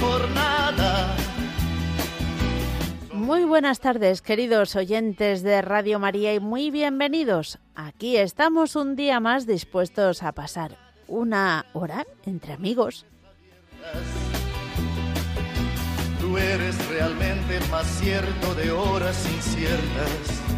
jornada. Muy buenas tardes, queridos oyentes de Radio María, y muy bienvenidos. Aquí estamos un día más dispuestos a pasar una hora entre amigos. Tú eres realmente más cierto de horas inciertas.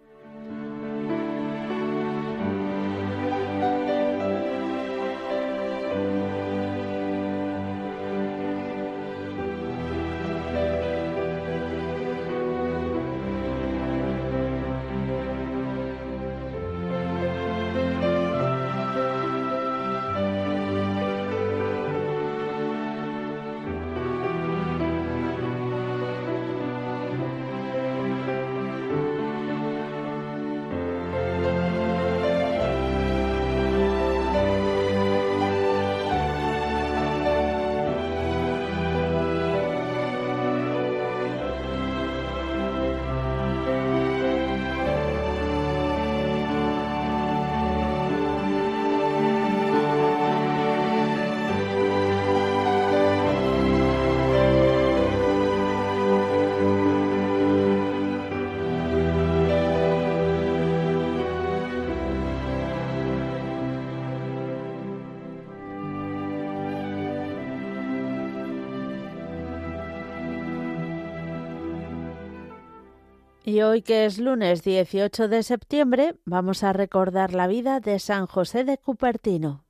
Y hoy que es lunes 18 de septiembre, vamos a recordar la vida de San José de Cupertino.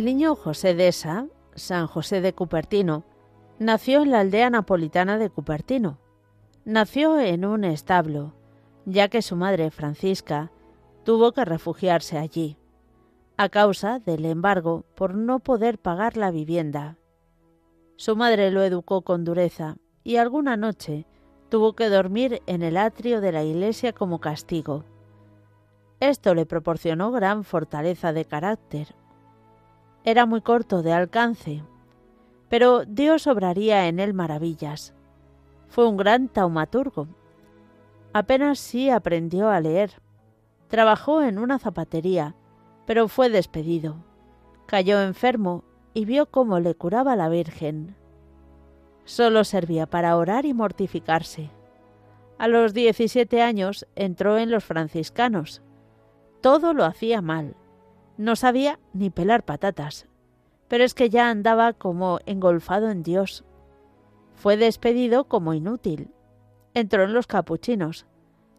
El niño José de Esa, San José de Cupertino, nació en la aldea napolitana de Cupertino. Nació en un establo, ya que su madre Francisca tuvo que refugiarse allí, a causa del embargo por no poder pagar la vivienda. Su madre lo educó con dureza y alguna noche tuvo que dormir en el atrio de la iglesia como castigo. Esto le proporcionó gran fortaleza de carácter. Era muy corto de alcance, pero Dios obraría en él maravillas. Fue un gran taumaturgo. Apenas sí aprendió a leer. Trabajó en una zapatería, pero fue despedido. Cayó enfermo y vio cómo le curaba la Virgen. Solo servía para orar y mortificarse. A los 17 años entró en los franciscanos. Todo lo hacía mal. No sabía ni pelar patatas. Pero es que ya andaba como engolfado en Dios. Fue despedido como inútil. Entró en los capuchinos.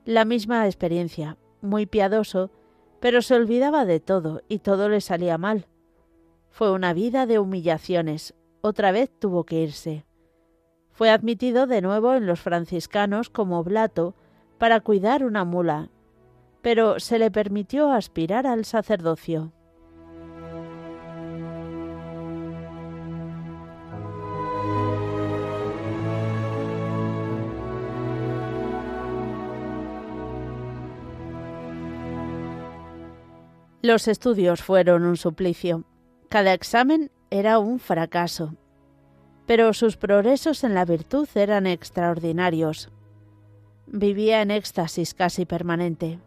La misma experiencia, muy piadoso, pero se olvidaba de todo y todo le salía mal. Fue una vida de humillaciones. Otra vez tuvo que irse. Fue admitido de nuevo en los franciscanos como oblato para cuidar una mula, pero se le permitió aspirar al sacerdocio. Los estudios fueron un suplicio. Cada examen era un fracaso pero sus progresos en la virtud eran extraordinarios. Vivía en éxtasis casi permanente.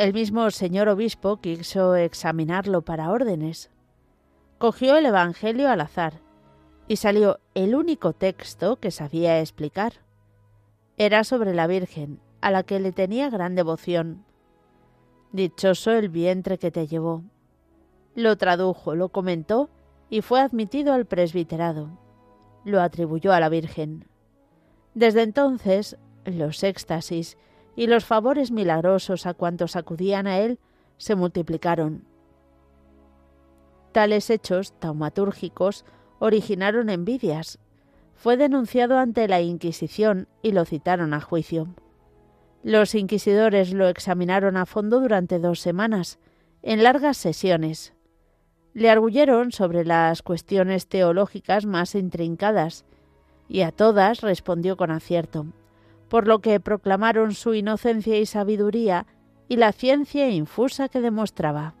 El mismo señor obispo quiso examinarlo para órdenes. Cogió el Evangelio al azar y salió el único texto que sabía explicar. Era sobre la Virgen, a la que le tenía gran devoción. Dichoso el vientre que te llevó. Lo tradujo, lo comentó y fue admitido al presbiterado. Lo atribuyó a la Virgen. Desde entonces, los éxtasis y los favores milagrosos a cuantos acudían a él se multiplicaron. Tales hechos taumatúrgicos originaron envidias. Fue denunciado ante la Inquisición y lo citaron a juicio. Los inquisidores lo examinaron a fondo durante dos semanas, en largas sesiones. Le arguyeron sobre las cuestiones teológicas más intrincadas, y a todas respondió con acierto, por lo que proclamaron su inocencia y sabiduría y la ciencia infusa que demostraba.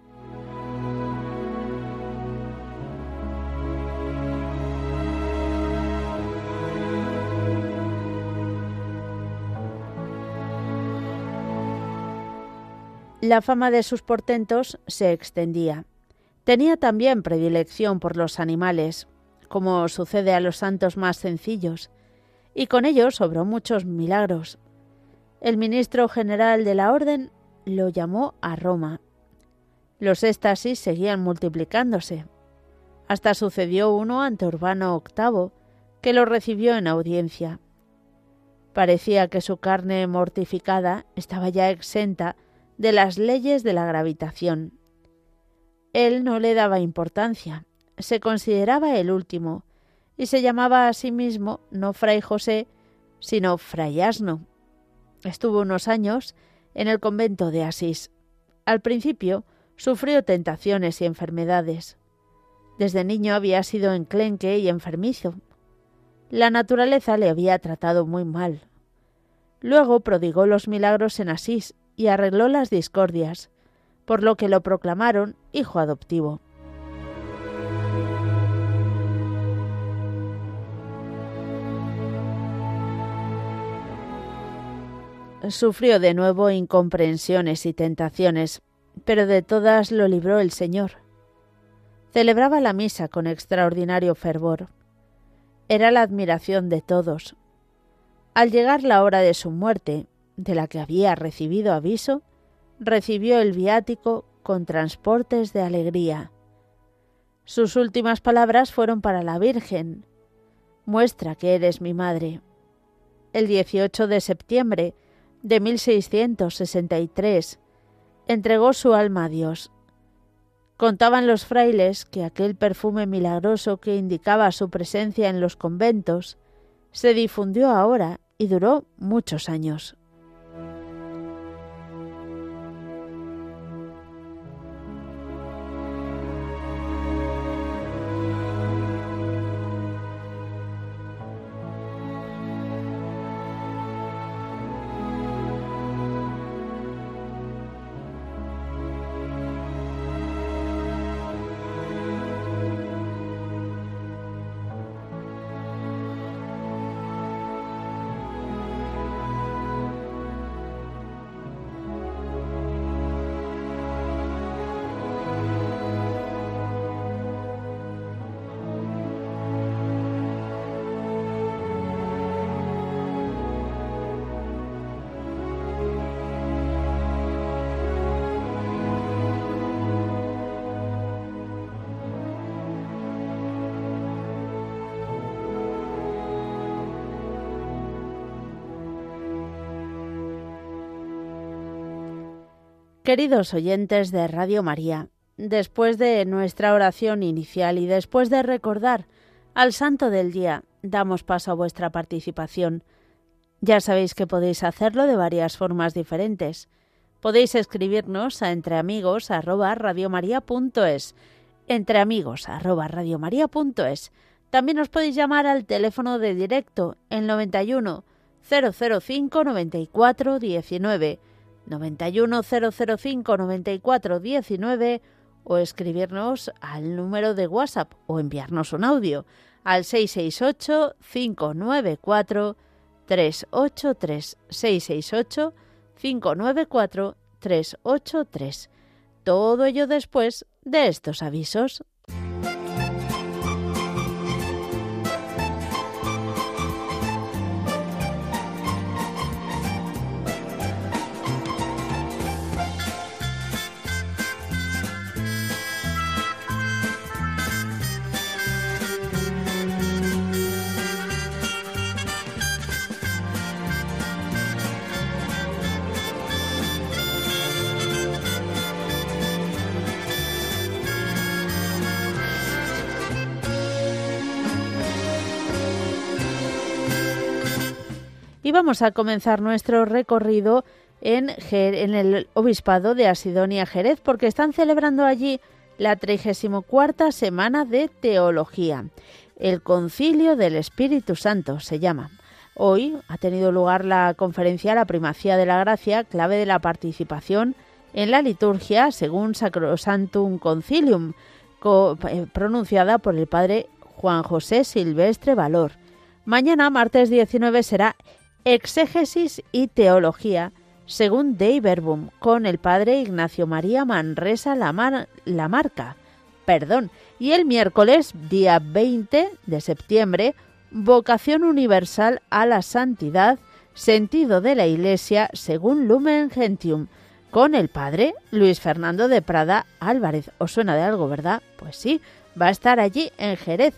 La fama de sus portentos se extendía Tenía también predilección por los animales, como sucede a los santos más sencillos, y con ellos sobró muchos milagros. El ministro general de la orden lo llamó a Roma. Los éxtasis seguían multiplicándose. Hasta sucedió uno ante Urbano VIII, que lo recibió en audiencia. Parecía que su carne mortificada estaba ya exenta de las leyes de la gravitación. Él no le daba importancia, se consideraba el último, y se llamaba a sí mismo no Fray José, sino Fray Asno. Estuvo unos años en el convento de Asís. Al principio sufrió tentaciones y enfermedades. Desde niño había sido enclenque y enfermizo. La naturaleza le había tratado muy mal. Luego prodigó los milagros en Asís y arregló las discordias, por lo que lo proclamaron hijo adoptivo. Sufrió de nuevo incomprensiones y tentaciones, pero de todas lo libró el Señor. Celebraba la misa con extraordinario fervor. Era la admiración de todos. Al llegar la hora de su muerte, de la que había recibido aviso, recibió el viático con transportes de alegría. Sus últimas palabras fueron para la Virgen. Muestra que eres mi madre. El 18 de septiembre de 1663 entregó su alma a Dios. Contaban los frailes que aquel perfume milagroso que indicaba su presencia en los conventos se difundió ahora y duró muchos años. Queridos oyentes de Radio María, después de nuestra oración inicial y después de recordar al Santo del Día, damos paso a vuestra participación. Ya sabéis que podéis hacerlo de varias formas diferentes. Podéis escribirnos a entreamigos@radiomaria.es, entreamigos@radiomaria.es. También os podéis llamar al teléfono de directo en 91 005 94 19 91005 9419 o escribirnos al número de WhatsApp o enviarnos un audio al 668 594 383 668 594 383. Todo ello después de estos avisos. Vamos a comenzar nuestro recorrido en, el obispado de Asidonia Jerez, porque están celebrando allí la 34 semana de teología. El Concilio del Espíritu Santo se llama. Hoy ha tenido lugar la conferencia La Primacía de la Gracia, clave de la participación en la liturgia según Sacrosantum Concilium, eh, pronunciada por el padre Juan José Silvestre Valor. Mañana, martes 19, será Exégesis y Teología, según Dei Verbum, con el padre Ignacio María Manresa Lamarca. Perdón. Y el miércoles, día 20 de septiembre, Vocación Universal a la Santidad, sentido de la Iglesia, según Lumen Gentium, con el padre Luis Fernando de Prada Álvarez. ¿Os suena de algo, verdad? Pues sí, va a estar allí en Jerez.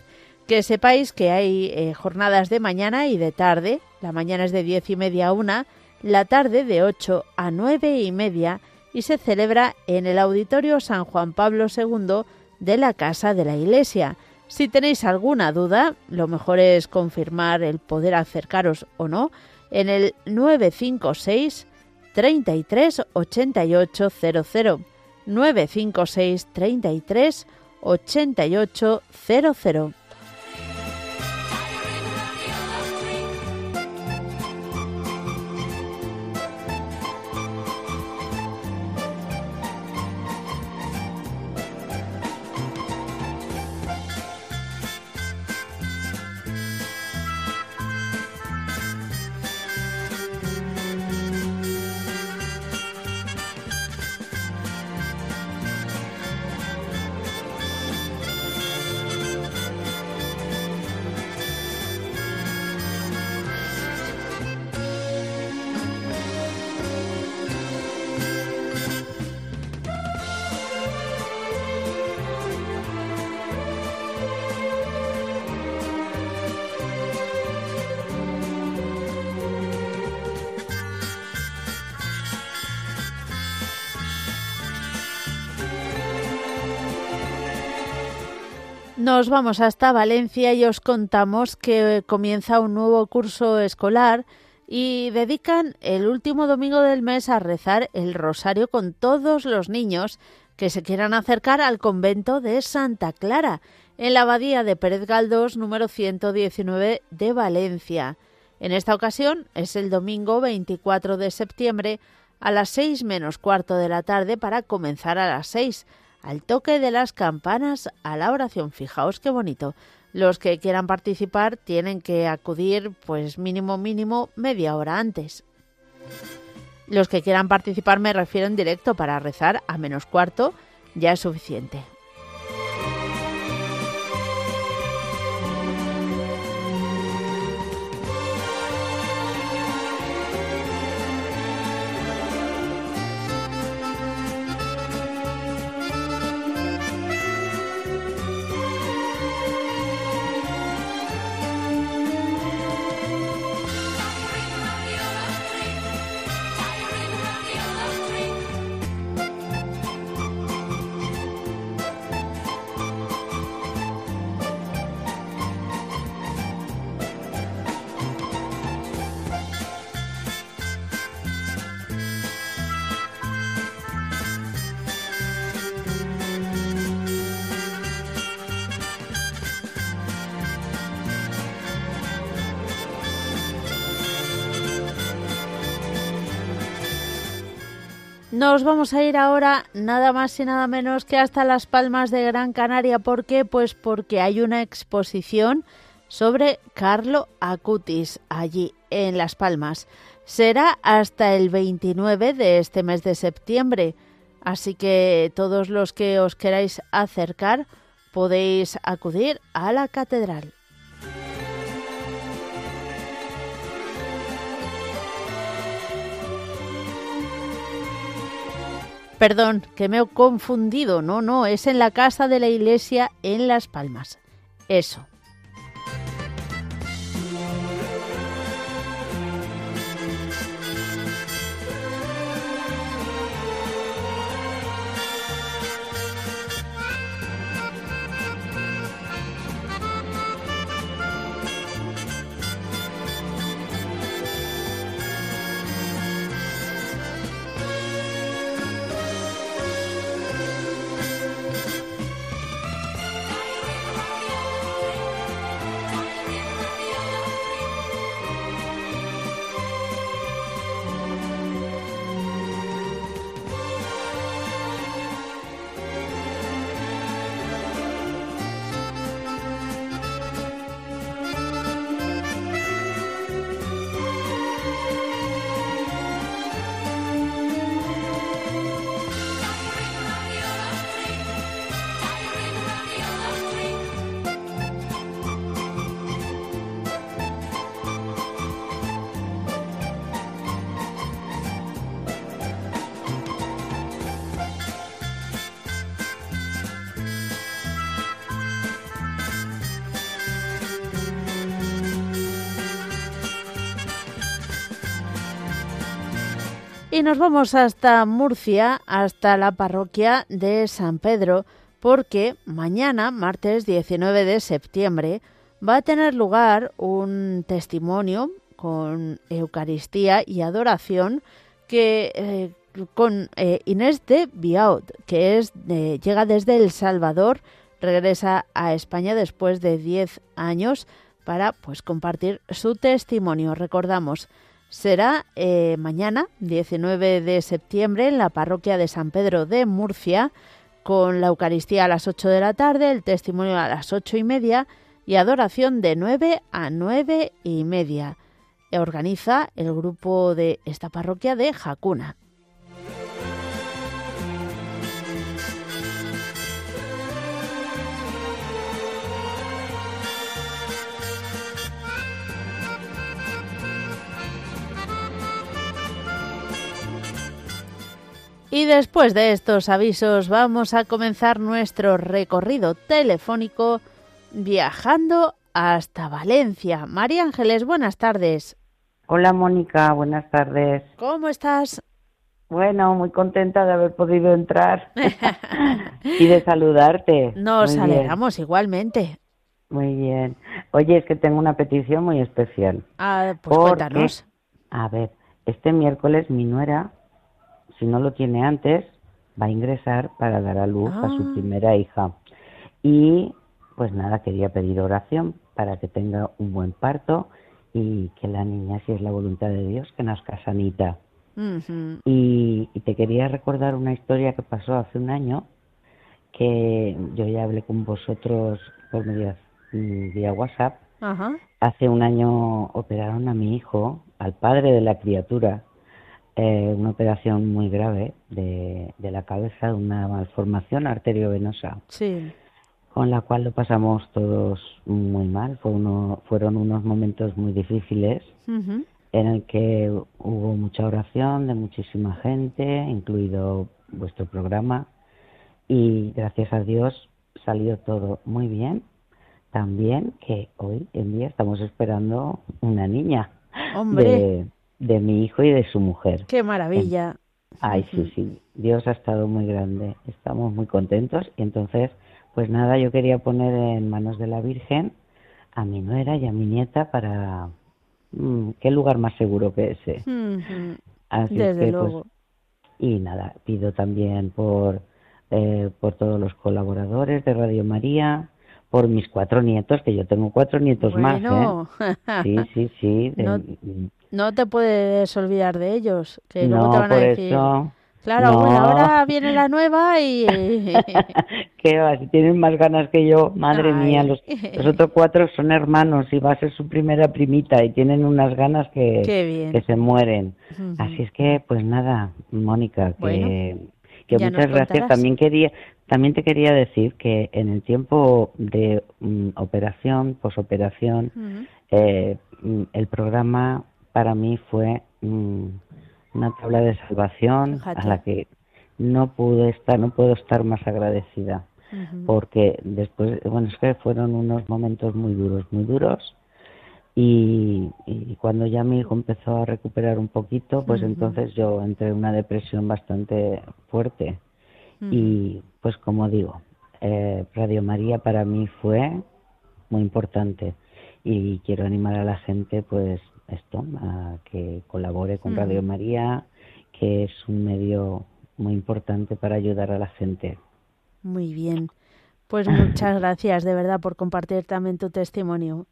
Que sepáis que hay eh, jornadas de mañana y de tarde la mañana es de diez y media a una, la tarde de 8 a nueve y media y se celebra en el Auditorio San Juan Pablo II de la Casa de la Iglesia. Si tenéis alguna duda, lo mejor es confirmar el poder acercaros o no en el 956 33 88 00 956 33 88 00 Nos vamos hasta Valencia y os contamos que comienza un nuevo curso escolar y dedican el último domingo del mes a rezar el rosario con todos los niños que se quieran acercar al convento de Santa Clara, en la abadía de Pérez Galdós número 119 de Valencia. En esta ocasión es el domingo 24 de septiembre a las seis menos cuarto de la tarde para comenzar a las seis al toque de las campanas a la oración. Fijaos qué bonito. Los que quieran participar tienen que acudir pues mínimo mínimo media hora antes. Los que quieran participar me refiero en directo para rezar a menos cuarto, ya es suficiente. Nos vamos a ir ahora nada más y nada menos que hasta Las Palmas de Gran Canaria. ¿Por qué? Pues porque hay una exposición sobre Carlo Acutis allí en Las Palmas. Será hasta el 29 de este mes de septiembre. Así que todos los que os queráis acercar podéis acudir a la catedral. Perdón, que me he confundido. No, no, es en la casa de la iglesia en Las Palmas. Eso. Nos vamos hasta Murcia, hasta la parroquia de San Pedro, porque mañana, martes 19 de septiembre, va a tener lugar un testimonio con Eucaristía y adoración que eh, con eh, Inés de Biaud, que es llega desde El Salvador, regresa a España después de 10 años para pues compartir su testimonio. Recordamos será eh, mañana, 19 de septiembre, en la parroquia de San Pedro de Murcia, con la Eucaristía a las 8 de la tarde, el testimonio a las ocho y media y adoración de 9 a 9 y media. Organiza el grupo de esta parroquia de Jacuna. Y después de estos avisos vamos a comenzar nuestro recorrido telefónico viajando hasta Valencia. María Ángeles, buenas tardes. Hola Mónica, buenas tardes. ¿Cómo estás? Bueno, muy contenta de haber podido entrar y de saludarte. Nos alegramos igualmente. Muy bien. Oye, es que tengo una petición muy especial. Ah, pues cuéntanos. A ver, este miércoles mi nuera, si no lo tiene antes, va a ingresar para dar a luz a su ah. primera hija. Y pues nada, quería pedir oración para que tenga un buen parto y que la niña, si es la voluntad de Dios, que nazca sanita. y, te quería recordar una historia que pasó hace un año, que yo ya hablé con vosotros por medio vía WhatsApp. Hace un año operaron a mi hijo, al padre de la criatura, eh, una operación muy grave de, de la cabeza, una malformación arteriovenosa. Sí con la cual lo pasamos todos muy mal. Fue uno, fueron unos momentos muy difíciles en el que hubo mucha oración de muchísima gente, incluido vuestro programa, y gracias a Dios salió todo muy bien. También que hoy en día estamos esperando una niña De, de mi hijo y de su mujer. ¡Qué maravilla! Ay, sí, sí. Dios ha estado muy grande. Estamos muy contentos y entonces pues nada, yo quería poner en manos de la Virgen a mi nuera y a mi nieta para... Mm, ¿Qué lugar más seguro que ese? Así Desde que, pues, luego. y nada, pido también por, eh, por todos los colaboradores de Radio María, por mis cuatro nietos, que yo tengo cuatro nietos más. ¿eh? Sí, sí, sí. No, te puedes olvidar de ellos, que no, te van a decir... Eso, Claro, bueno, ahora viene la nueva y... ¿Qué va? Si tienen más ganas que yo, madre mía, los, otros cuatro son hermanos y va a ser su primera primita y tienen unas ganas que, que se mueren. Así es que, pues nada, Mónica, que, que muchas gracias. También quería, también te quería decir que en el tiempo de mm, operación, posoperación, eh, mm, el programa para mí fue... Mm, una tabla de salvación a la que no pude estar, no puedo estar más agradecida. Porque después, bueno, es que fueron unos momentos muy duros, muy duros. Y, cuando ya mi hijo empezó a recuperar un poquito, pues entonces yo entré en una depresión bastante fuerte. Y pues como digo, eh, Radio María para mí fue muy importante y quiero animar a la gente pues esto, a que colabore con Radio María, que es un medio muy importante para ayudar a la gente. Muy bien. Pues muchas gracias de verdad por compartir también tu testimonio.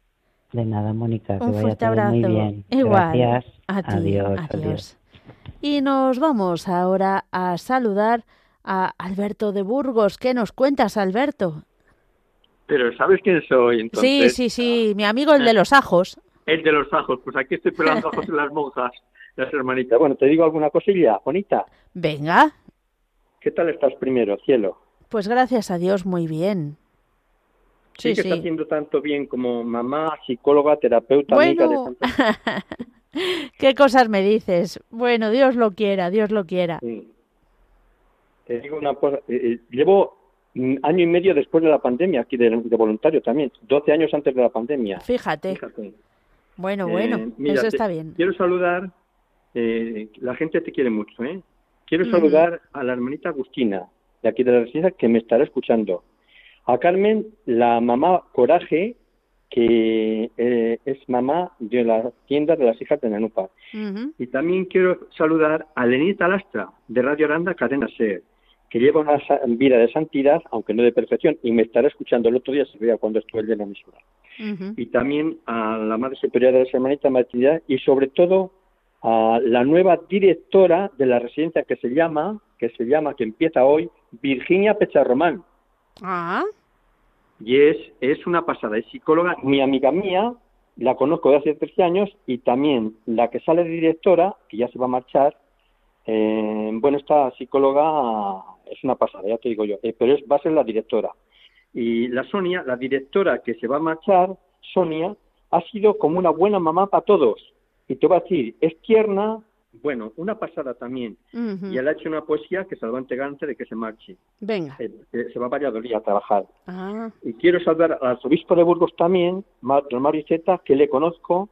De nada, Mónica. Un que fuerte vaya abrazo. muy bien. Igual. Gracias. adiós, adiós. Y nos vamos ahora a saludar a Alberto de Burgos. ¿Qué nos cuentas, Alberto? Pero ¿sabes quién soy entonces? Sí, sí, sí, mi amigo el de los ajos. El de los ajos, pues aquí estoy pelando ajos en las monjas, las hermanitas. Bueno, te digo alguna cosilla, bonita. Venga. ¿Qué tal estás primero, cielo? Pues gracias a Dios, muy bien. Sí, que está haciendo tanto bien como mamá, psicóloga, terapeuta, amiga de ¿Qué cosas me dices? Bueno, Dios lo quiera, Dios lo quiera. Te digo una cosa, eh, eh, llevo año y medio después de la pandemia aquí de, voluntario también, 12 años antes de la pandemia. Fíjate. Fíjate. Bueno, bueno, eh, eso está bien. Quiero saludar, eh, la gente te quiere mucho, ¿eh? Quiero saludar a la hermanita Agustina, de aquí de la residencia, que me estará escuchando. A Carmen, la mamá Coraje, que eh, es mamá de la tienda de las hijas de Nanupa. Y también quiero saludar a Lenita Lastra, de Radio Aranda Cadena Ser, que lleva una vida de santidad, aunque no de perfección, y me estará escuchando el otro día, se veía cuando estuve en la y también a la Madre Superiora de la Hermanita Maternidad y sobre todo a la nueva directora de la residencia que se llama, que se llama, que empieza hoy, Virginia Pecharromán. Ah. Y es, es una pasada, es psicóloga, mi amiga mía, la conozco de hace 13 años y también la que sale de directora, que ya se va a marchar, eh, bueno, esta psicóloga es una pasada, ya te digo yo, eh, pero es, va a ser la directora. Y la Sonia, la directora que se va a marchar, Sonia, ha sido como una buena mamá para todos. Y te voy a decir, es tierna, bueno, una pasada también. Y él ha hecho una poesía que se la va a entregar antes de que se marche. Venga. Eh, eh, se va a Valladolid a trabajar. Ah. Y quiero saludar al arzobispo de Burgos también, don Mario Zeta, que le conozco,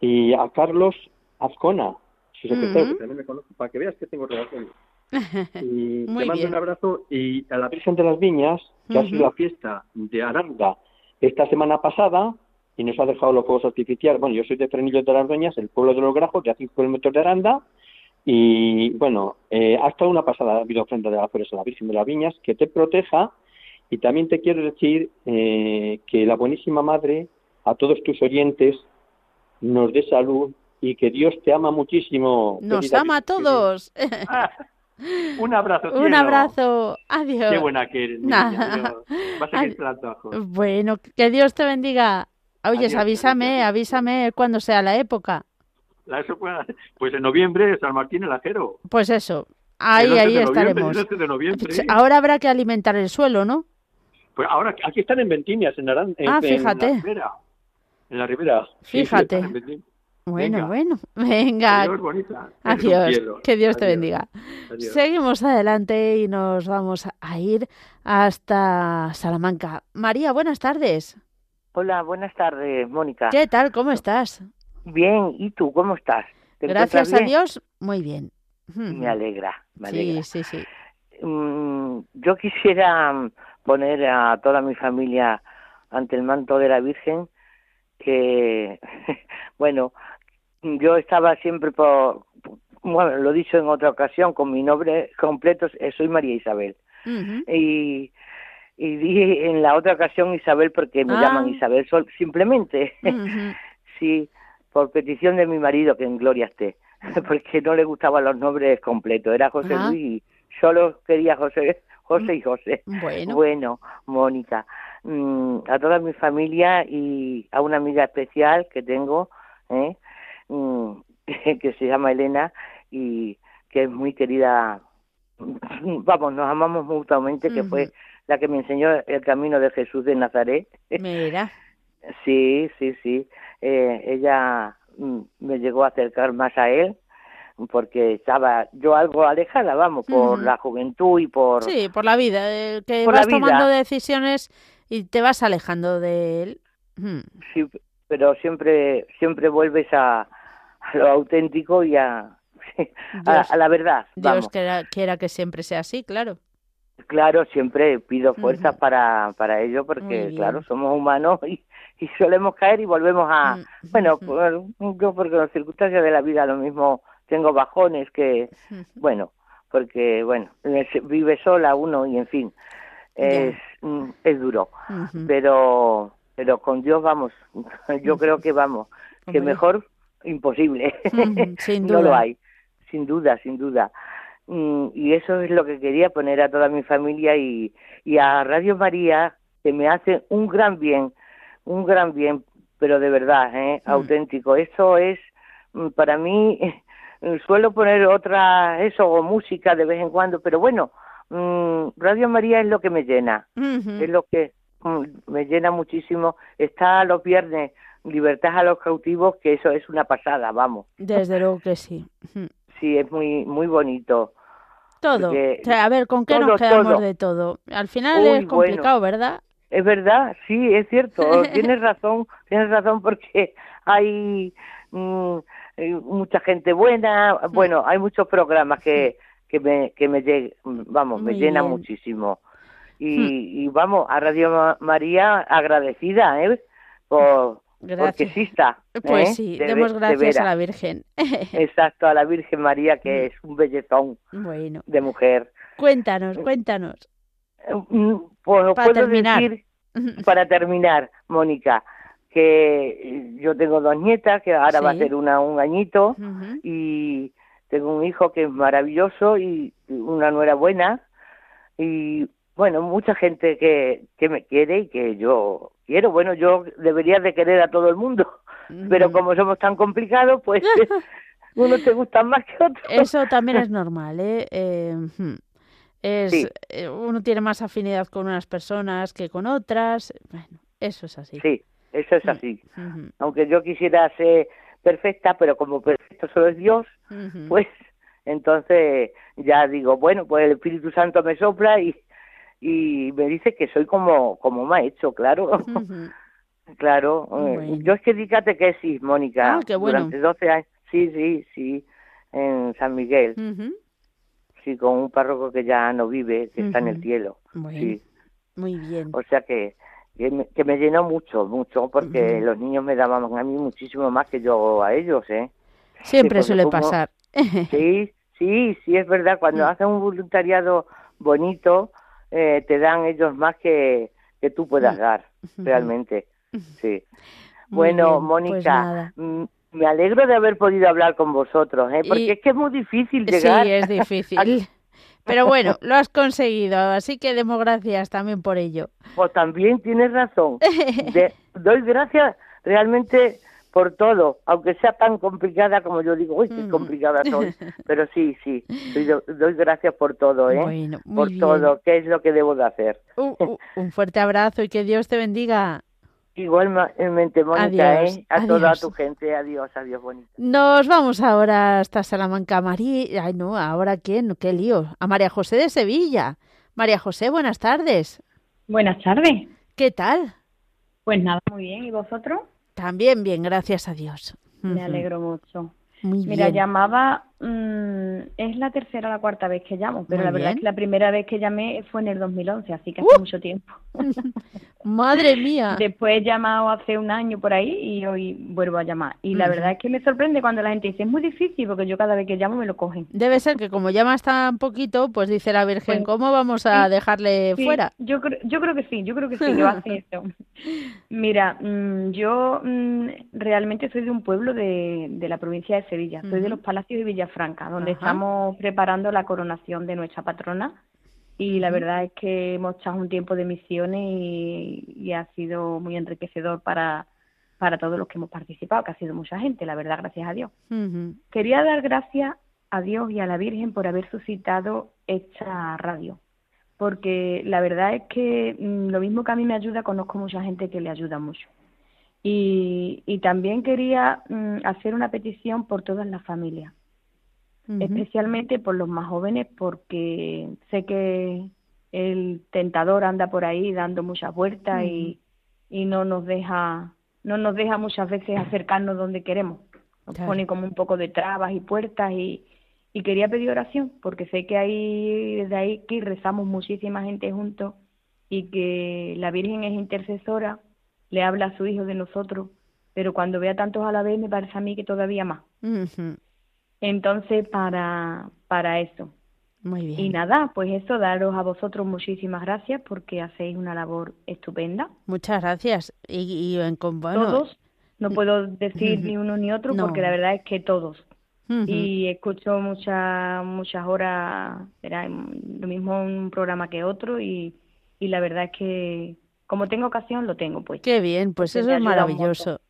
y a Carlos Azcona, su secretario, que también me conozco, para que veas que tengo relación. Y te mando un abrazo y a la Virgen de las Viñas, que ha sido la fiesta de Aranda esta semana pasada, y nos ha dejado los fuegos artificiales. Bueno, yo soy de Frenillo de las Doñas, el pueblo de los Grajos, de a 5 kilómetros de Aranda, y bueno, eh, ha estado una pasada, ha habido ofrenda de la flores a la Virgen de las Viñas, que te proteja, y también te quiero decir eh, que la buenísima Madre, a todos tus oyentes, nos dé salud y que Dios te ama muchísimo. Nos ama a todos. Un abrazo. Un abrazo. Adiós. Qué buena que eres. Vas a seguir Bueno, que Dios te bendiga. Oye, avísame, avísame cuando sea la época. La pues en noviembre, San Martín el Ajero. Pues eso, ahí, ahí estaremos. Ahora habrá que alimentar el suelo, ¿no? Pues ahora, aquí están en Ventinias, en ah, fíjate. En la Ribera. En la Ribera. Fíjate. Bueno, bueno, venga. Adiós, bonita. Adiós, que Dios te bendiga. Seguimos adelante y nos vamos a ir hasta Salamanca. María, buenas tardes. Hola, buenas tardes, Mónica. ¿Qué tal? ¿Cómo estás? Bien, ¿y tú cómo estás? Gracias a Dios, muy bien. Me alegra, me alegra. Sí, sí, sí. Mm, yo quisiera poner a toda mi familia ante el manto de la Virgen, que, bueno, yo estaba siempre por, bueno, lo he dicho en otra ocasión, con mi nombre completo, eh, soy María Isabel. Y y dije en la otra ocasión Isabel porque me llaman ah. Isabel Sol, simplemente, sí, por petición de mi marido que en gloria esté, porque no le gustaban los nombres completos, era José Luis y solo quería José, José y José. Bueno, bueno Mónica, mm, a toda mi familia y a una amiga especial que tengo, ¿eh? Mm, que se llama Elena y que es muy querida, vamos, nos amamos mutuamente, que fue la que me enseñó el camino de Jesús de Nazaret. Mira. sí, sí, sí. Eh, ella mm, me llegó a acercar más a él porque estaba yo algo alejada, vamos, por la juventud y por... Sí, por la vida, que vas tomando decisiones y te vas alejando de él. Sí, pero siempre siempre vuelves a, lo auténtico y a, a, la verdad. Dios quiera que siempre sea así, claro. Claro, siempre pido fuerza para, para ello porque, claro, somos humanos y, y solemos caer y volvemos a... Bueno, yo porque las circunstancias de la vida lo mismo tengo bajones que, bueno, porque, bueno, vive sola uno y en fin, es, mm, es duro. Pero pero con Dios vamos, yo creo que vamos, que mejor imposible. Sin duda. no lo hay, sin duda, sin duda. Mm, y eso es lo que quería poner a toda mi familia y, y a Radio María, que me hace un gran bien, un gran bien, pero de verdad, ¿eh? Mm. auténtico. Eso es, mm, para mí, suelo poner otra, eso, o música de vez en cuando, pero bueno, Radio María es lo que me llena, es lo que me llena muchísimo. Está los viernes, Libertad a los cautivos, que eso es una pasada, vamos. Desde luego que sí. Sí, es muy muy bonito. Todo. a ver, ¿con qué nos quedamos de todo? Al final es complicado, ¿verdad? Es verdad, sí, es cierto. tienes razón, tienes razón porque hay mm, eh, mucha gente buena. Bueno, hay muchos programas que que me que me vamos, me llenan muchísimo. Y, mm. y vamos a Radio María agradecida, ¿eh? Por Gracias. Porque exista. Pues ¿eh? sí, demos gracias a la Virgen. Exacto, a la Virgen María, que mm. es un bellezón bueno. de mujer. Cuéntanos, cuéntanos. Mm, pues, para terminar. Decir, para terminar, Mónica, que yo tengo dos nietas, que ahora va a ser una un añito, y tengo un hijo que es maravilloso y una nuera buena, y bueno, mucha gente que, que me quiere y que yo quiero. Bueno, yo debería de querer a todo el mundo, pero como somos tan complicados, pues uno te gusta más que otro. Eso también es normal, ¿eh? eh es, eh, Uno tiene más afinidad con unas personas que con otras. Bueno, eso es así. Sí, eso es mm, así. Aunque yo quisiera ser perfecta, pero como perfecto solo es Dios, pues entonces ya digo, bueno, pues el Espíritu Santo me sopla y y me dice que soy como como me ha hecho, claro. claro. Eh, yo es que di catequesis, Mónica, ah, qué bueno. durante 12 años. Sí, sí, sí. en San Miguel. Sí, con un párroco que ya no vive, que está en el cielo. sí. Muy bien. O sea que, que, me, llenó mucho, mucho, porque los niños me daban a mí muchísimo más que yo a ellos, ¿eh? Siempre suele pasar. sí, sí, sí, es verdad. Cuando mm. haces un voluntariado bonito, eh, te dan ellos más que, que tú puedas dar, realmente. Sí. bueno, pues Mónica, mm, me alegro de haber podido hablar con vosotros, ¿eh? porque es que es muy difícil llegar. Sí, es difícil. Pero bueno, lo has conseguido, así que demos gracias también por ello. Pues también tienes razón. doy gracias realmente por todo, aunque sea tan complicada como yo digo, uy, qué mm. complicada soy, pero sí, sí, doy, gracias por todo, ¿eh? por todo, ¿qué es lo que debo de hacer? un fuerte abrazo y que Dios te bendiga. Igualmente, Mónica, ¿eh? A toda tu gente. Adiós, adiós, bonita. Nos vamos ahora hasta Salamanca. María, ay no, ¿ahora quién? Qué lío. A María José de Sevilla. María José, buenas tardes. Buenas tardes. ¿Qué tal? Pues nada, muy bien. ¿Y vosotros? También bien, gracias a Dios. Me alegro mucho. Mira, llamaba, mm, es la tercera o la cuarta vez que llamo, pero la verdad es que la primera vez que llamé fue en el 2011, así que hace ¡Uh! mucho tiempo. Madre mía. Después he llamado hace un año por ahí y hoy vuelvo a llamar. Y la verdad es que me sorprende cuando la gente dice, es muy difícil, porque yo cada vez que llamo me lo cogen. Debe ser que como llamas tan poquito, pues dice la Virgen, pues, ¿cómo vamos a dejarle fuera? Yo creo, yo creo que sí, yo creo que sí, lo hace eso. Mira, mm, yo mm, realmente soy de un pueblo de, de la provincia de Sevilla, soy de los Palacios de Villafranca, donde estamos preparando la coronación de nuestra patrona. Y la verdad es que hemos echado un tiempo de misiones y, ha sido muy enriquecedor para, para todos los que hemos participado, que ha sido mucha gente, la verdad, gracias a Dios. Quería dar gracias a Dios y a la Virgen por haber suscitado esta radio, porque la verdad es que mm, lo mismo que a mí me ayuda, conozco mucha gente que le ayuda mucho. Y, y también quería mm, hacer una petición por todas las familias, especialmente por los más jóvenes, porque sé que el tentador anda por ahí dando muchas vueltas y, y no nos deja no nos deja muchas veces acercarnos donde queremos. Nos pone como un poco de trabas y puertas y, y quería pedir oración porque sé que ahí desde ahí que rezamos muchísima gente juntos y que la Virgen es intercesora, le habla a su hijo de nosotros, pero cuando vea tantos a la vez me parece a mí que todavía más. Entonces, para, para eso. Muy bien. Y nada, pues eso, daros a vosotros muchísimas gracias porque hacéis una labor estupenda. Muchas gracias. Y, en, Todos, no puedo decir ni uno ni otro porque la verdad es que todos. Y escucho muchas muchas horas, era lo mismo un programa que otro y, y la verdad es que como tengo ocasión lo tengo pues. Qué bien, pues eso es maravilloso.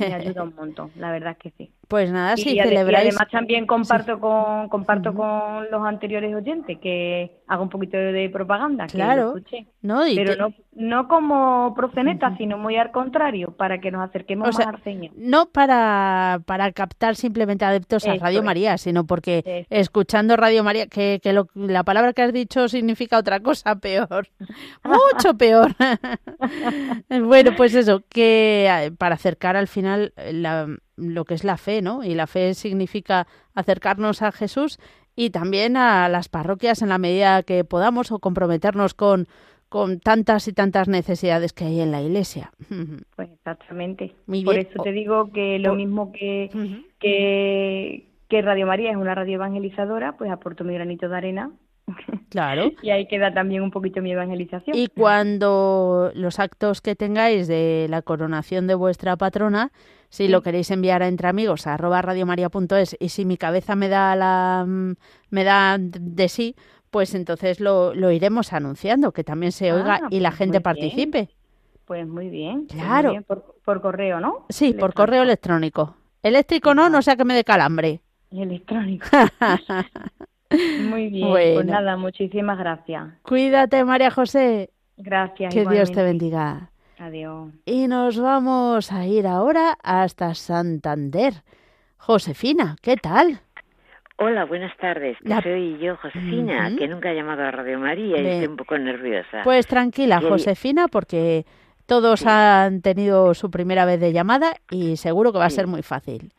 Me ayuda un montón, la verdad es que sí. Pues nada, si celebráis... Y además también comparto con comparto con los anteriores oyentes que hago un poquito de propaganda, claro. No, pero no, no como proceneta, sino muy al contrario, para que nos acerquemos más al Señor. No para, para captar simplemente adeptos a Radio María, sino porque escuchando Radio María, que, que la palabra que has dicho significa otra cosa peor, mucho peor. bueno, pues eso, que eh, para acercar al final la, lo que es la fe, ¿no? Y la fe significa acercarnos a Jesús y también a las parroquias en la medida que podamos o comprometernos con, con tantas y tantas necesidades que hay en la iglesia. Pues exactamente. Por eso te digo que lo mismo que, que, que Radio María es una radio evangelizadora, pues aporto mi granito de arena Claro. y ahí queda también un poquito mi evangelización. Y cuando los actos que tengáis de la coronación de vuestra patrona, si lo queréis enviar a entre amigos a arroba radiomaria.es y si mi cabeza me da la me da de sí, pues entonces lo, lo iremos anunciando, que también se oiga ah, y la pues gente participe. Pues muy bien. Pues claro. Por, por, correo, ¿no? Sí, por correo electrónico. Eléctrico no, no sea que me dé calambre. Electrónico. Muy bien, pues nada, muchísimas gracias. Cuídate, María José. Gracias. Que Dios te bendiga. Adiós. Y nos vamos a ir ahora hasta Santander. Josefina, ¿qué tal? Hola, buenas tardes. Soy yo, Josefina, que nunca he llamado a Radio María y estoy un poco nerviosa. Pues tranquila, Josefina, porque todos han tenido su primera vez de llamada y seguro que va a ser muy fácil.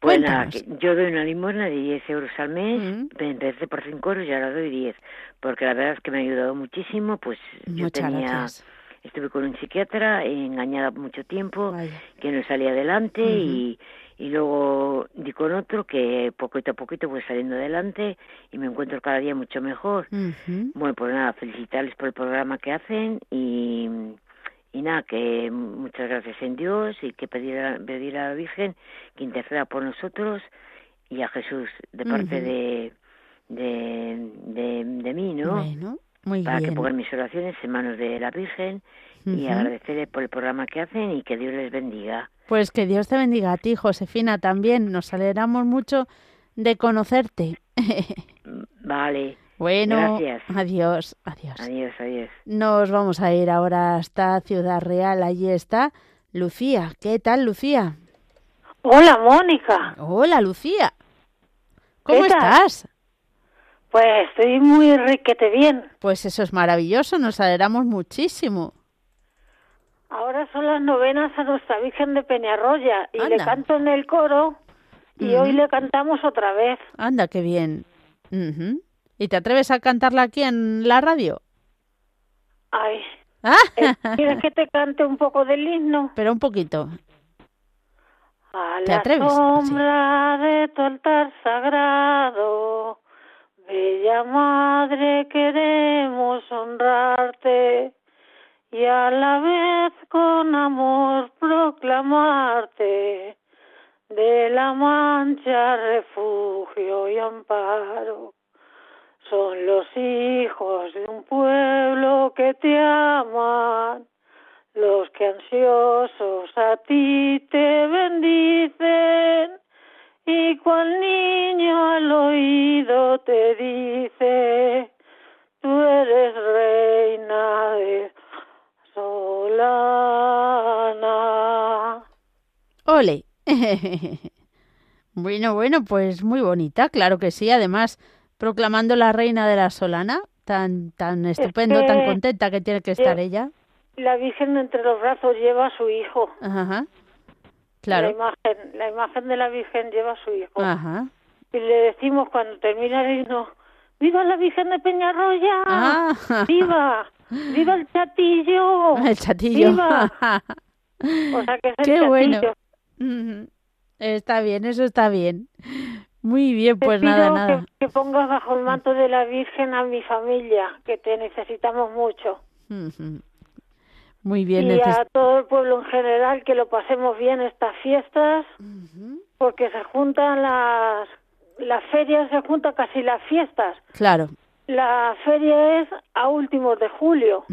Pues nada, yo doy una limosna de 10 euros al mes, mm. empecé por 5 euros y ahora doy 10, porque la verdad es que me ha ayudado muchísimo, pues yo tenía... Estuve con un psiquiatra engañada mucho tiempo, que no salía adelante y, y luego di con otro que poquito a poquito voy saliendo adelante y me encuentro cada día mucho mejor. Bueno, pues nada, felicitarles por el programa que hacen y y nada, que muchas gracias en Dios y que pedir a, pedir a la Virgen que interceda por nosotros y a Jesús de parte de, de, de, mí, ¿no? Bueno, muy Para que pongan mis oraciones en manos de la Virgen y agradecerle por el programa que hacen y que Dios les bendiga. Pues que Dios te bendiga a ti, Josefina, también. Nos alegramos mucho de conocerte. vale. Bueno, adiós, adiós. Adiós, adiós. Nos vamos a ir ahora hasta Ciudad Real. Allí está Lucía. ¿Qué tal, Lucía? Hola, Mónica. Hola, Lucía. ¿Cómo estás? Pues estoy muy riquete bien. Pues eso es maravilloso, nos alegramos muchísimo. Ahora son las novenas a Nuestra Virgen de Peñarroya y le canto en el coro y hoy le cantamos otra vez. Anda, qué bien. ¿Y te atreves a cantarla aquí en la radio? Ay. ¿Ah? Eh, ¿Quieres que te cante un poco del himno? Pero un poquito. A ¿Te la sombra de tu altar sagrado, bella madre, queremos honrarte y a la vez con amor proclamarte de la mancha refugio y amparo. Son los hijos de un pueblo que te aman, los que ansiosos a ti te bendicen, y cual niño al oído te dice, tú eres reina de Solana. Ole. bueno, bueno, pues muy bonita, claro que sí, además proclamando la reina de la Solana, tan tan estupendo, tan contenta que tiene que estar ella. La Virgen entre los brazos lleva a su hijo. Ajá. Claro. La imagen, la imagen de la Virgen lleva a su hijo. Ajá. Y le decimos cuando termina el himno, ¡Viva la Virgen de Peñarroya! Ah. ¡Viva! ¡Viva el chatillo! El chatillo. ¡Viva! O sea que es el Qué bueno. Está bien, eso está bien. Muy bien, pues nada, nada. Que, pongas bajo el manto de la Virgen a mi familia, que te necesitamos mucho. Muy bien. Y a todo el pueblo en general, que lo pasemos bien estas fiestas, porque se juntan las, las ferias, se juntan casi las fiestas. Claro. La feria es a últimos de julio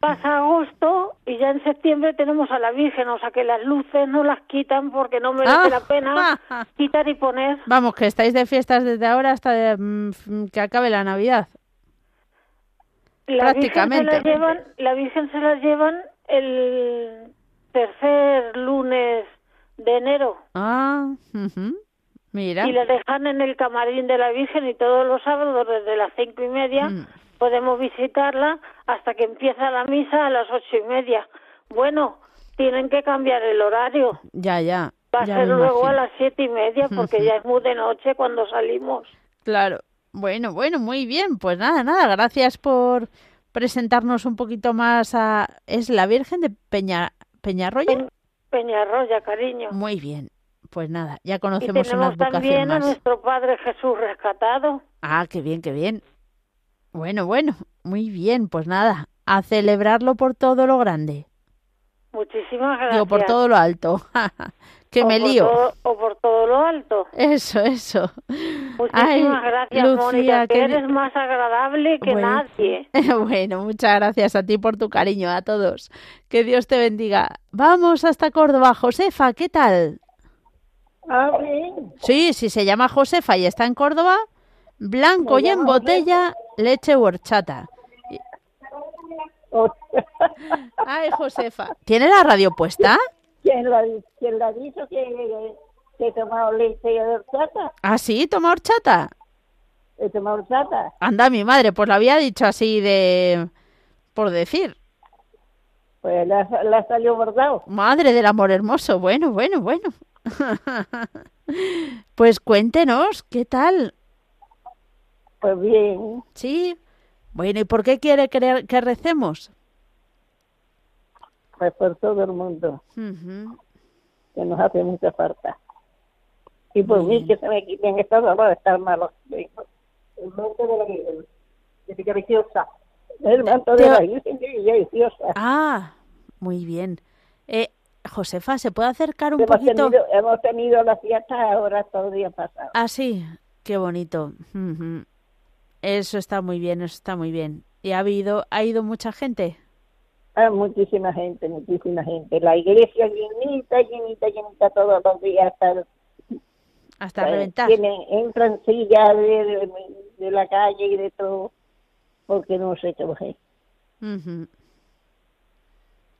pasa agosto y ya en septiembre tenemos a la Virgen, o sea que las luces no las quitan porque no merece la pena quitar y poner. Vamos, que estáis de fiestas desde ahora hasta mm, que acabe la Navidad. La Prácticamente. Virgen se la llevan, la Virgen se las llevan el tercer lunes de enero. Ah, mira. Y la dejan en el camarín de la Virgen y todos los sábados desde las cinco y media mm podemos visitarla hasta que empieza la misa a las ocho y media. Bueno, tienen que cambiar el horario. Ya, ya. Va a ser luego a las siete y media porque ya es muy de noche cuando salimos. Claro. Bueno, bueno, muy bien. Pues nada, nada. Gracias por presentarnos un poquito más a... ¿Es la Virgen de Peña... Peñarroya? Peñarroya, cariño. Muy bien. Pues nada, ya conocemos y tenemos también a nuestro Padre Jesús rescatado. Ah, qué bien, qué bien. Bueno, bueno, muy bien, pues nada, a celebrarlo por todo lo grande. Muchísimas gracias. Digo, por todo lo alto. que me lío. o por todo lo alto. Eso, eso. Muchísimas gracias, Mónica, que eres más agradable que nadie. bueno, muchas gracias a ti por tu cariño, a todos. Que Dios te bendiga. Vamos hasta Córdoba. Josefa, ¿qué tal? Ah, bien. Sí, sí, se llama Josefa y está en Córdoba. Blanco y en botella, leche horchata. Ay, Josefa. ¿Tiene la radio puesta? ¿Quién la, quién la dicho que, que he tomado leche de horchata? ¿Ah, sí? ¿Toma horchata? He tomado horchata. Anda, mi madre, pues la había dicho así de... por decir. Pues la, la salió bordado. Madre del amor hermoso. Bueno, bueno, bueno. Pues cuéntenos, ¿qué tal? Pues bien. Sí. Bueno, ¿y por qué quiere que recemos? Pues por todo el mundo. Que nos hace mucha falta. Y por mí, que se me quiten estas de estar malos. El manto de la Virgen, Viciosa. El manto de la Virgen, Viciosa. Ah, muy bien. Eh, Josefa, ¿se puede acercar un poquito? hemos tenido la fiesta ahora todo el día pasado. Ah, sí, qué bonito. Eso está muy bien, eso está muy bien. ¿Y ha habido, ha ido mucha gente? Ah, muchísima gente, muchísima gente. La iglesia llenita, llenita, llenita todos los días hasta, hasta pues, reventar. Tienen, entran sillas de, de, la calle y de todo, porque no sé qué uh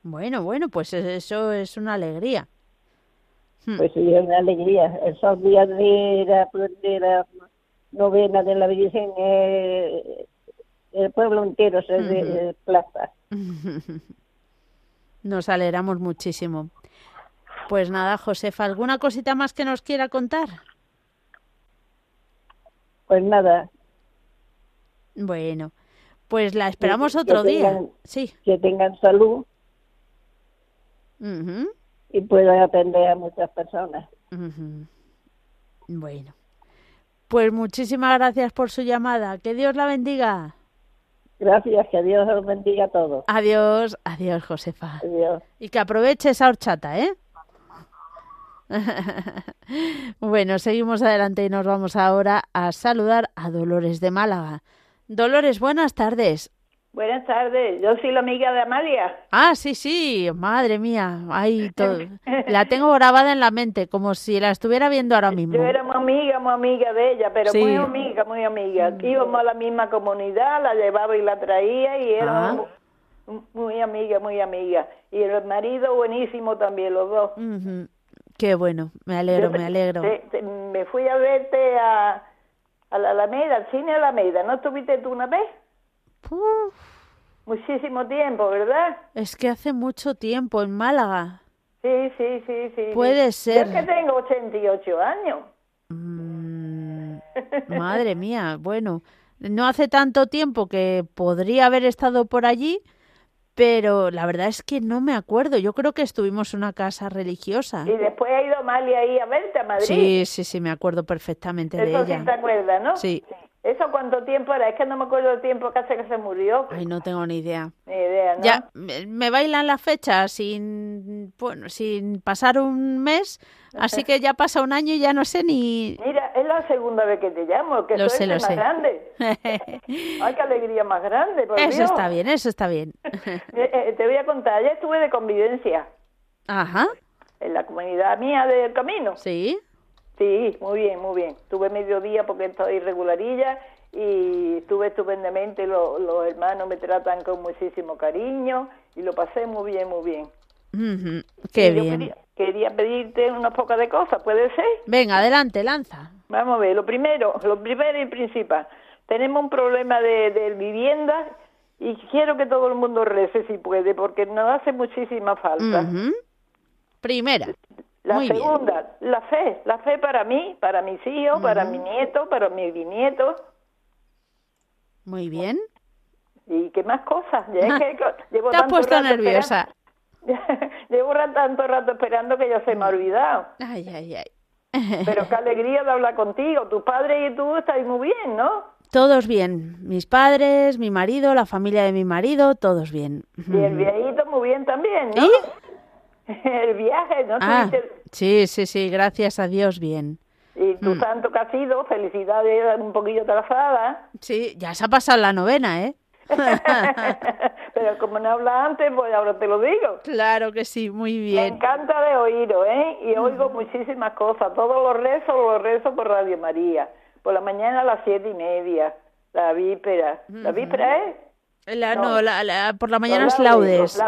bueno, bueno, pues eso es una alegría. Hmm. Pues sí, es una alegría. Esos días de la, de la novena de la Virgen, eh, el pueblo entero se desplaza. Nos alegramos muchísimo. Pues nada, Josefa, ¿alguna cosita más que nos quiera contar? Pues nada. Bueno, pues la esperamos otro día. Sí. Que tengan salud y puedo atender a muchas personas. Bueno, pues muchísimas gracias por su llamada. Que Dios la bendiga. Gracias, que Dios los bendiga a todos. Adiós, adiós, Josefa. Adiós. Y que aproveche esa horchata, ¿eh? bueno, seguimos adelante y nos vamos ahora a saludar a Dolores de Málaga. Dolores, buenas tardes. Buenas tardes, yo soy la amiga de Amalia. Ah, sí, sí, madre mía, ahí todo. la tengo grabada en la mente, como si la estuviera viendo ahora mismo. Yo era muy amiga, muy amiga de ella, pero muy amiga, muy amiga. Íbamos a la misma comunidad, la llevaba y la traía y era ah. muy, amiga, muy amiga. Y el marido buenísimo también, los dos. Qué bueno, me alegro, me alegro. me fui a verte a, a la Alameda, al cine Alameda, ¿no estuviste tú una vez? Muchísimo tiempo, ¿verdad? Es que hace mucho tiempo en Málaga. Sí, sí, sí, sí. Puede ser. Yo que tengo 88 años. Mm, madre mía, bueno, no hace tanto tiempo que podría haber estado por allí, pero la verdad es que no me acuerdo. Yo creo que estuvimos en una casa religiosa. Y después ha ido Malia ahí a verte a Madrid. Sí, sí, sí, me acuerdo perfectamente de ella. Sí te acuerdas, ¿no? sí. ¿Eso cuánto tiempo era? Es que no me acuerdo el tiempo que hace que se murió. Ay, no tengo ni idea. Ni idea, ¿no? Ya, me bailan las fechas sin, bueno, sin pasar un mes, así que ya pasa un año y ya no sé ni... Mira, es la segunda vez que te llamo, que lo sé, lo más sé. grande. Ay, qué alegría más grande, por Eso está bien, eso está bien. Eh, eh, te voy a contar, ayer estuve de convivencia. Ajá. En la comunidad mía del camino. Sí. Sí, muy bien, muy bien. Tuve mediodía porque estoy irregularilla y estuve estupendamente. los hermanos me tratan con muchísimo cariño y lo pasé muy bien, muy bien. Qué bien. Quería, pedirte unas pocas de cosas, ¿puede ser? Venga, adelante, lanza. Vamos a ver, lo primero, lo primero y principal. Tenemos un problema de, de vivienda y quiero que todo el mundo rece si puede, porque nos hace muchísima falta. Primera. La segunda, la fe, la fe para mí, para mis hijos, para mi nieto, para mis bisnietos. Muy bien. ¿Y qué más cosas? Ya que llevo Te has puesto nerviosa. llevo tanto rato esperando que ya se me ha olvidado. Ay, ay, ay. Pero qué alegría de hablar contigo. Tu padre y tú estáis muy bien, ¿no? Todos bien. Mis padres, mi marido, la familia de mi marido, todos bien. Y el viejito muy bien también, ¿no? el viaje, ¿no? Ah, sí, sí, sí, gracias a Dios, bien. Y tu mm. santo que ha sido, felicidades un poquillo atrasada. Sí, ya se ha pasado la novena, ¿eh? Pero como no habla antes, pues ahora te lo digo. Claro que sí, muy bien. Me encanta de oíro, ¿eh? Y oigo muchísimas cosas. Todos los rezos los rezo por Radio María. Por la mañana a las siete y media. La víspera. ¿La víspera es? La, no, la, por la mañana es laudes.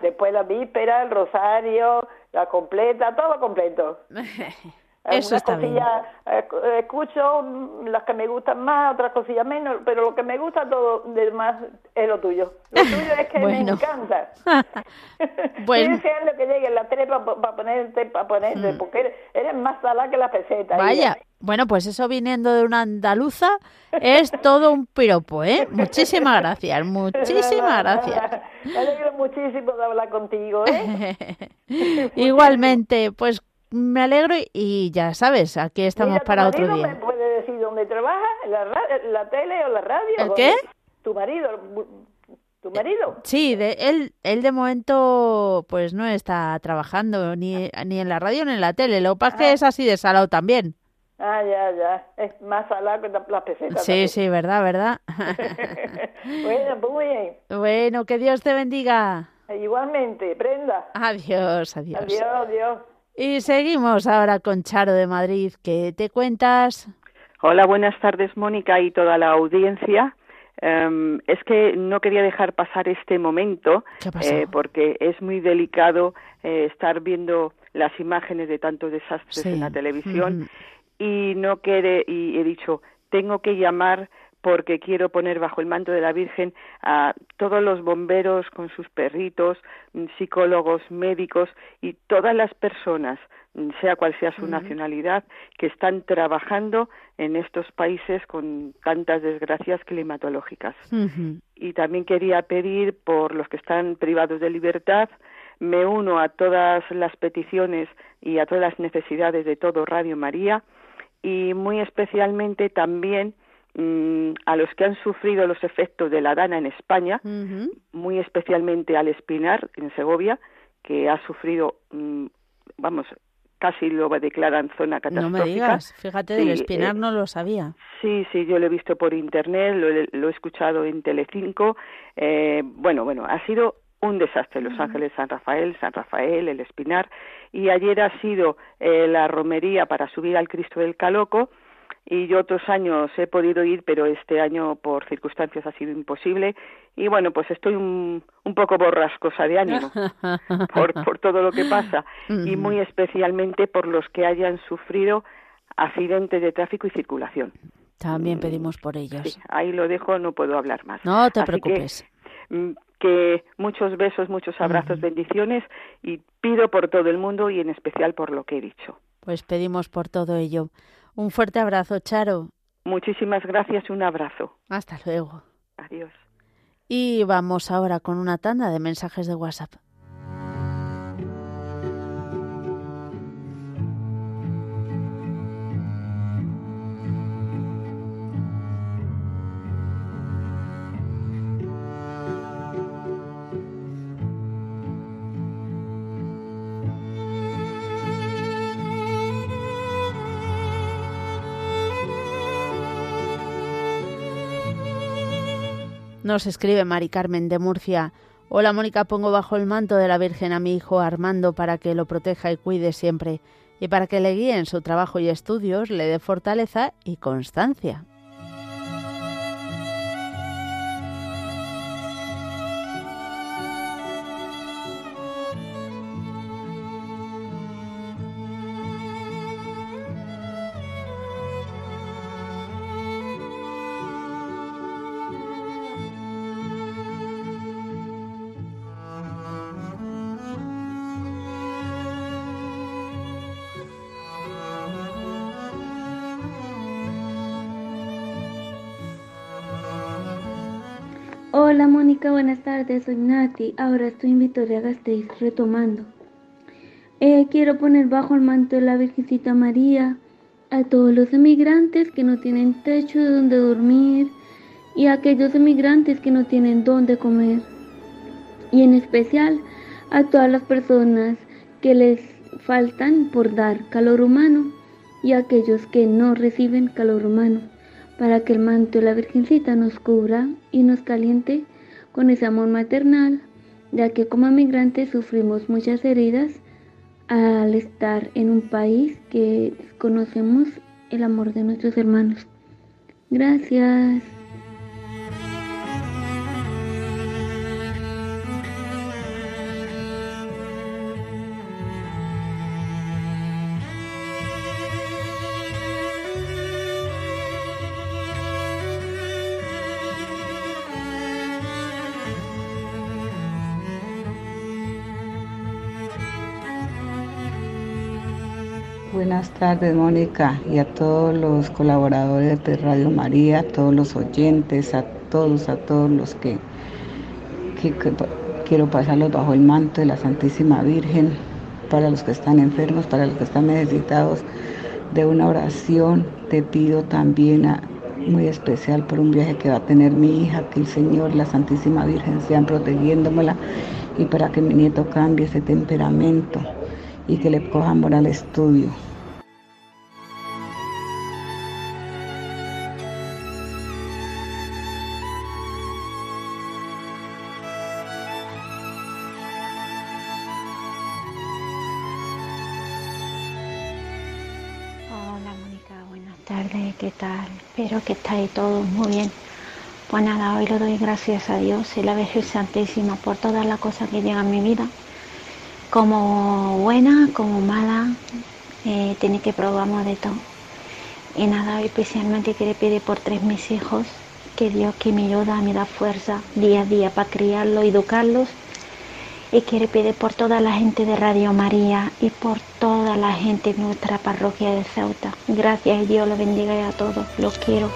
Después la víspera, el rosario, la completa, todo completo. Eso está cosillas eh, escucho las que me gustan más, otras cosillas menos, pero lo que me gusta todo demás es lo tuyo. Lo tuyo es que me encanta. bueno. Estoy deseando que llegue la trepa para ponerte, para ponerte, mm. porque eres, más salada que la peseta. Vaya. Bueno, pues eso viniendo de una andaluza es todo un piropo, ¿eh? Muchísimas gracias, muchísimas gracias. Me alegro muchísimo de hablar contigo, ¿eh? Igualmente, pues me alegro y ya sabes, aquí estamos para otro día. me puede decir dónde trabaja? ¿En la, tele o la radio? ¿El qué? ¿Tu marido? ¿Tu marido? Sí, de, él, él de momento pues no está trabajando ni, ni en la radio ni en la tele. Lo que pasa es que ah. es así de salado también. Ah, ya, ya. Es más salado que las pesetas. Sí, sí, verdad, verdad. bueno, pues muy bien. Bueno, que Dios te bendiga. Igualmente, prenda. Adiós, adiós. Adiós, adiós. Y seguimos ahora con Charo de Madrid. ¿Qué te cuentas? Hola, buenas tardes, Mónica y toda la audiencia. Em, es que no quería dejar pasar este momento eh, porque es muy delicado eh, estar viendo las imágenes de tantos desastres en la televisión y no quiere y he dicho tengo que llamar porque quiero poner bajo el manto de la Virgen a todos los bomberos con sus perritos, mm, psicólogos, médicos y todas las personas, mm, sea cual sea su nacionalidad, que están trabajando en estos países con tantas desgracias climatológicas. Y también quería pedir por los que están privados de libertad, me uno a todas las peticiones y a todas las necesidades de todo Radio María y muy especialmente también Mm, a los que han sufrido los efectos de la dana en España, muy especialmente al Espinar en Segovia, que ha sufrido, mm, vamos, casi lo declaran zona catastrófica. No me digas, fíjate, del Espinar eh, no lo sabía. Sí, sí, yo lo he visto por internet, lo, he escuchado en Telecinco. Eh, bueno, bueno, ha sido un desastre. Los Ángeles San Rafael, San Rafael, el Espinar. Y ayer ha sido eh, la romería para subir al Cristo del Caloco y yo otros años he podido ir, pero este año por circunstancias ha sido imposible y bueno, pues estoy un, un poco borrascosa de ánimo por, por todo lo que pasa y muy especialmente por los que hayan sufrido accidentes de tráfico y circulación. También pedimos por ellos. ahí lo dejo, no puedo hablar más. No te preocupes. Mm, que, muchos besos, muchos abrazos, bendiciones y pido por todo el mundo y en especial por lo que he dicho. Pues pedimos por todo ello. Un fuerte abrazo, Charo. Muchísimas gracias y un abrazo. Hasta luego. Adiós. Y vamos ahora con una tanda de mensajes de WhatsApp. Nos escribe Mari Carmen de Murcia. Hola Mónica, pongo bajo el manto de la Virgen a mi hijo Armando para que lo proteja y cuide siempre, y para que le guíe en su trabajo y estudios, le dé fortaleza y constancia. Hola Mónica, buenas tardes, soy Nati. Ahora estoy en Vitoria Gasteiz, retomando. Eh, quiero poner bajo el manto de la Virgencita María a todos los emigrantes que no tienen techo de donde dormir y a aquellos emigrantes que no tienen dónde comer. Y en especial a todas las personas que les faltan por dar calor humano y a aquellos que no reciben calor humano para que el manto de la Virgencita nos cubra y nos caliente con ese amor maternal, ya que como migrantes sufrimos muchas heridas al estar en un país que conocemos el amor de nuestros hermanos. Gracias. Buenas tardes, Mónica, y a todos los colaboradores de Radio María, a todos los oyentes, a todos, a todos los que, quiero pasarlos bajo el manto de la Santísima Virgen, para los que están enfermos, para los que están necesitados de una oración. Te pido también a, muy especial por un viaje que va a tener mi hija, que el Señor la Santísima Virgen sean protegiéndomela y para que mi nieto cambie ese temperamento y que le coja amor al estudio. Que estáis todos muy bien. Pues nada, hoy le doy gracias a Dios y la Virgen Santísima por todas las cosas que llegan a mi vida como buena, como mala, eh, tiene que probarnos de todo. Y nada, especialmente quiero pedir por tres mis hijos, que Dios que me ayuda, me da fuerza día a día para criarlos educarlos. Y quiero pedir por toda la gente de Radio María y por toda la gente de nuestra parroquia de Ceuta. Gracias y Dios los bendiga a todos. Los quiero.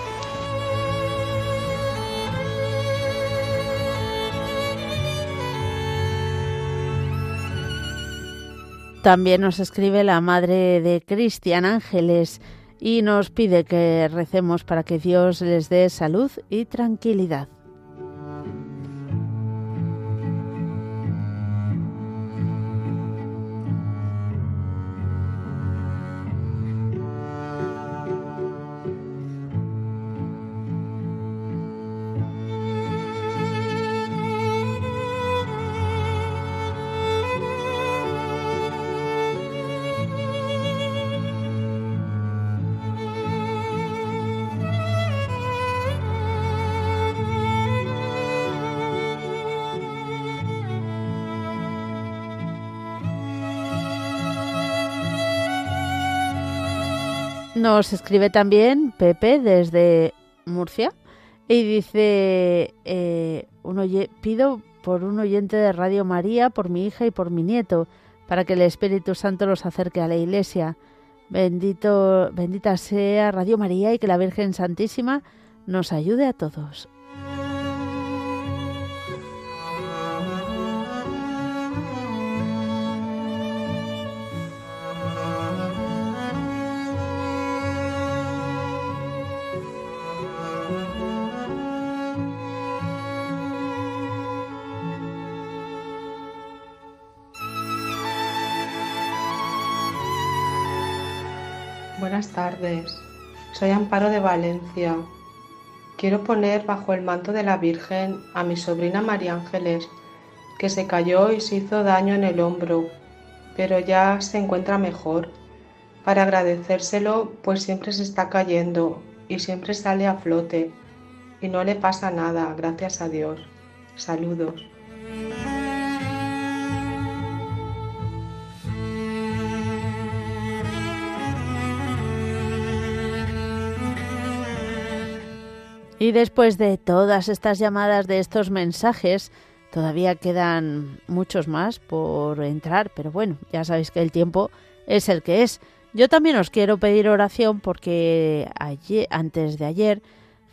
También nos escribe la madre de Cristian Ángeles y nos pide que recemos para que Dios les dé salud y tranquilidad. Nos escribe también Pepe desde Murcia y dice, eh, pido por un oyente de Radio María, por mi hija y por mi nieto, para que el Espíritu Santo los acerque a la Iglesia. Bendito, bendita sea Radio María y que la Virgen Santísima nos ayude a todos. Tardes, soy Amparo de Valencia. Quiero poner bajo el manto de la Virgen a mi sobrina María Ángeles, que se cayó y se hizo daño en el hombro, pero ya se encuentra mejor. Para agradecérselo, pues siempre se está cayendo y siempre sale a flote y no le pasa nada, gracias a Dios. Saludos. Y después de todas estas llamadas, de estos mensajes, todavía quedan muchos más por entrar, pero bueno, ya sabéis que el tiempo es el que es. Yo también os quiero pedir oración porque ayer, antes de ayer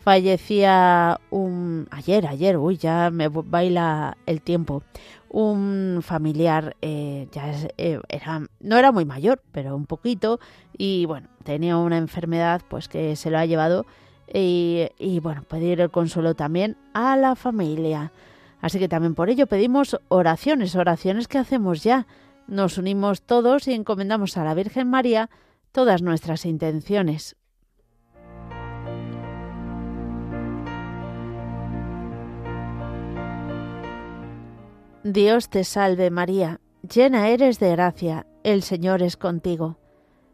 fallecía un... Ayer, ayer, uy, ya me baila el tiempo. Un familiar, eh, ya eh, era, no era muy mayor, pero un poquito, y bueno, tenía una enfermedad pues que se lo ha llevado y, bueno, pedir el consuelo también a la familia. Así que también por ello pedimos oraciones, oraciones que hacemos ya. Nos unimos todos y encomendamos a la Virgen María todas nuestras intenciones. Dios te salve María, llena eres de gracia, el Señor es contigo.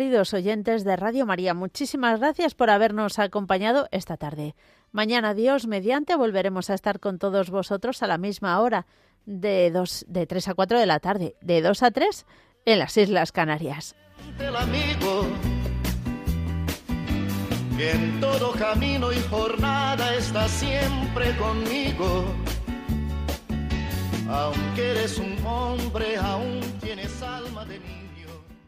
Queridos oyentes de Radio María, muchísimas gracias por habernos acompañado esta tarde. Mañana, Dios mediante, volveremos a estar con todos vosotros a la misma hora, de, dos, de 3 a 4 de la tarde, de 2 a 3 en las Islas Canarias. en todo camino y jornada está siempre conmigo. Aunque eres un hombre, aún tienes alma de mí.